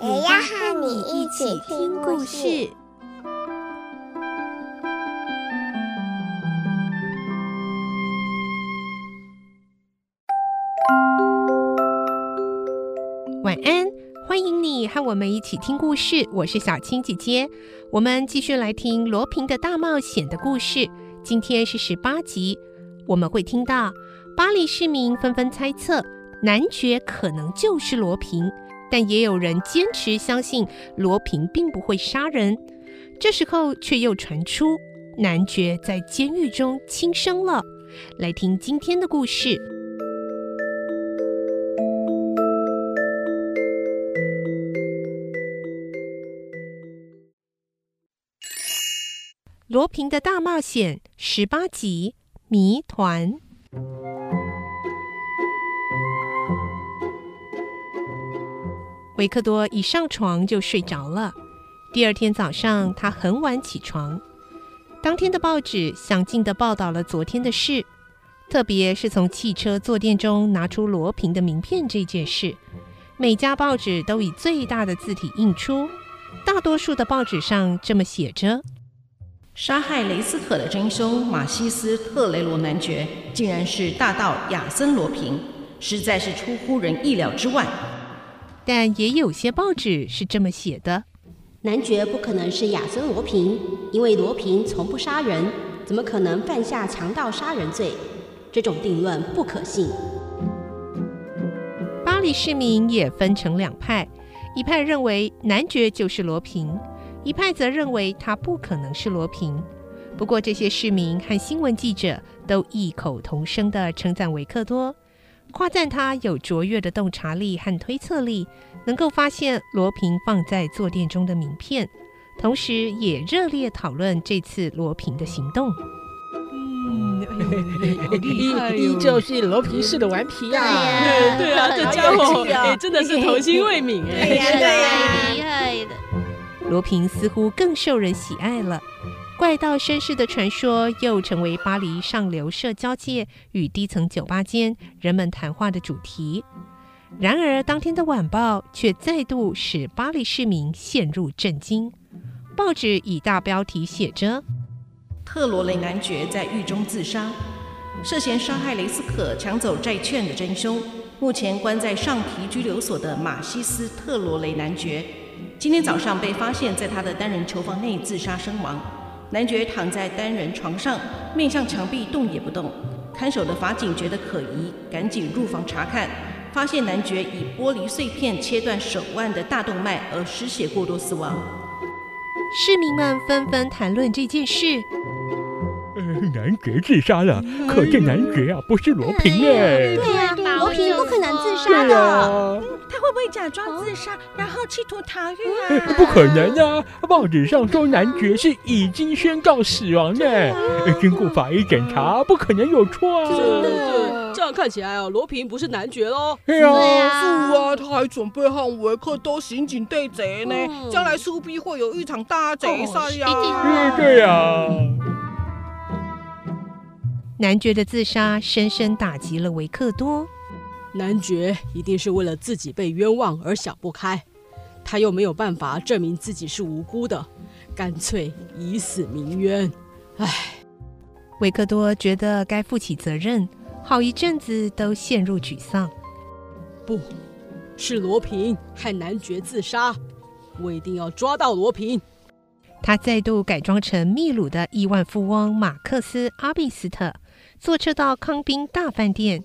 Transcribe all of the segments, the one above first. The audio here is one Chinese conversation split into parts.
也要和你一起听故事。晚安，欢迎你和我们一起听故事。我是小青姐姐，我们继续来听罗平的大冒险的故事。今天是十八集，我们会听到巴黎市民纷纷猜测男爵可能就是罗平，但也有人坚持相信罗平并不会杀人。这时候却又传出男爵在监狱中轻生了。来听今天的故事。罗平的大冒险十八集谜团。维克多一上床就睡着了。第二天早上，他很晚起床。当天的报纸详尽地报道了昨天的事，特别是从汽车坐垫中拿出罗平的名片这件事。每家报纸都以最大的字体印出，大多数的报纸上这么写着。杀害雷斯特的真凶马西斯特雷罗男爵，竟然是大盗亚森罗平，实在是出乎人意料之外。但也有些报纸是这么写的：男爵不可能是亚森罗平，因为罗平从不杀人，怎么可能犯下强盗杀人罪？这种定论不可信。巴黎市民也分成两派，一派认为男爵就是罗平。一派则认为他不可能是罗平，不过这些市民和新闻记者都异口同声地称赞维克多，夸赞他有卓越的洞察力和推测力，能够发现罗平放在坐垫中的名片，同时也热烈讨论这次罗平的行动。嗯，好厉害，依旧是罗平式的顽皮呀！对啊，这家伙哎，真的是童心未泯哎，对呀，厉害的。罗平似乎更受人喜爱了，怪盗绅士的传说又成为巴黎上流社交界与低层酒吧间人们谈话的主题。然而，当天的晚报却再度使巴黎市民陷入震惊。报纸以大标题写着：“特罗雷男爵在狱中自杀，涉嫌杀害雷斯可、抢走债券的真凶，目前关在上皮拘留所的马西斯特罗雷男爵。”今天早上被发现在他的单人囚房内自杀身亡。男爵躺在单人床上，面向墙壁，动也不动。看守的法警觉得可疑，赶紧入房查看，发现男爵以玻璃碎片切断手腕的大动脉而失血过多死亡。市民们纷纷谈论这件事。呃，男爵自杀了，可见男爵啊不是罗平耶。对呀，罗平不可能自杀的。会不会假装自杀，然后企图逃狱啊？欸、不可能啊！报纸上说男爵是已经宣告死亡的，欸、经过法医检查，不可能有错啊！对对对，这样看起来啊，罗平不是男爵喽？对啊，是啊，他还准备和维克多刑警对决呢，嗯、将来势必会有一场大贼赛呀！对对呀！男爵的自杀深深打击了维克多。男爵一定是为了自己被冤枉而想不开，他又没有办法证明自己是无辜的，干脆以死鸣冤。唉，维克多觉得该负起责任，好一阵子都陷入沮丧。不，是罗平害男爵自杀，我一定要抓到罗平。他再度改装成秘鲁的亿万富翁马克思·阿比斯特，坐车到康宾大饭店。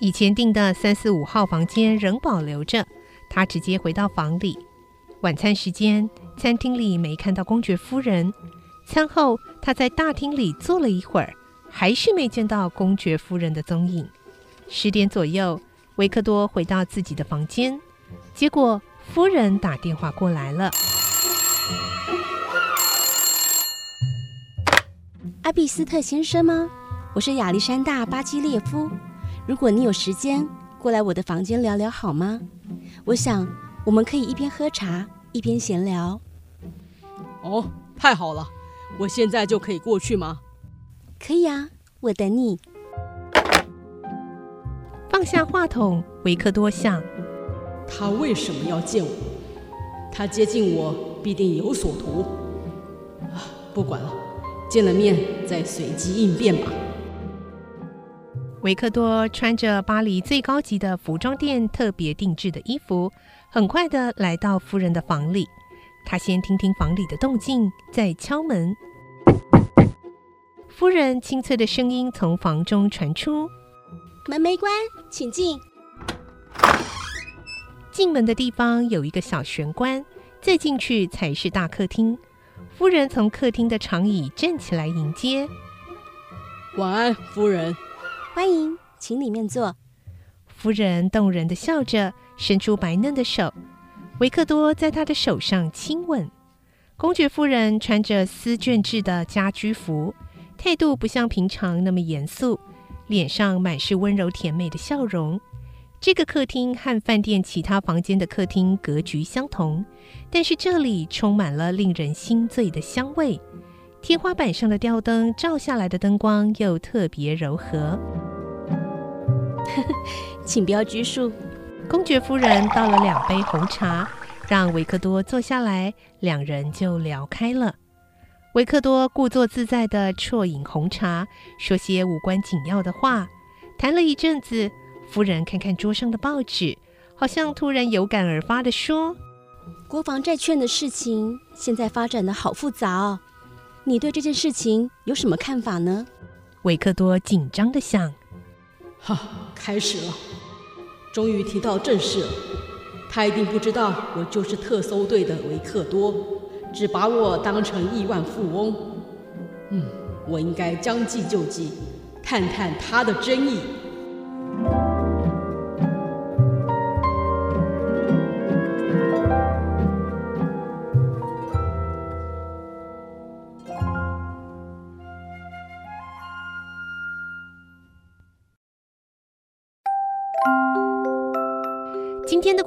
以前订的三四五号房间仍保留着，他直接回到房里。晚餐时间，餐厅里没看到公爵夫人。餐后，他在大厅里坐了一会儿，还是没见到公爵夫人的踪影。十点左右，维克多回到自己的房间，结果夫人打电话过来了。阿比斯特先生吗？我是亚历山大·巴基列夫。如果你有时间，过来我的房间聊聊好吗？我想我们可以一边喝茶一边闲聊。哦，太好了！我现在就可以过去吗？可以啊，我等你。放下话筒，维克多想：他为什么要见我？他接近我必定有所图。啊，不管了。见了面再随机应变吧。维克多穿着巴黎最高级的服装店特别定制的衣服，很快的来到夫人的房里。他先听听房里的动静，再敲门。夫人清脆的声音从房中传出：“门没关，请进。”进门的地方有一个小玄关，再进去才是大客厅。夫人从客厅的长椅站起来迎接。晚安，夫人。欢迎，请里面坐。夫人动人的笑着，伸出白嫩的手。维克多在她的手上亲吻。公爵夫人穿着丝绢制的家居服，态度不像平常那么严肃，脸上满是温柔甜美的笑容。这个客厅和饭店其他房间的客厅格局相同，但是这里充满了令人心醉的香味。天花板上的吊灯照下来的灯光又特别柔和。请不要拘束。公爵夫人倒了两杯红茶，让维克多坐下来，两人就聊开了。维克多故作自在地啜饮红茶，说些无关紧要的话，谈了一阵子。夫人看看桌上的报纸，好像突然有感而发地说：“国防债券的事情现在发展得好复杂哦，你对这件事情有什么看法呢？”维克多紧张的想：“哈，开始了，终于提到正事了。他一定不知道我就是特搜队的维克多，只把我当成亿万富翁。嗯，我应该将计就计，探探他的真意。”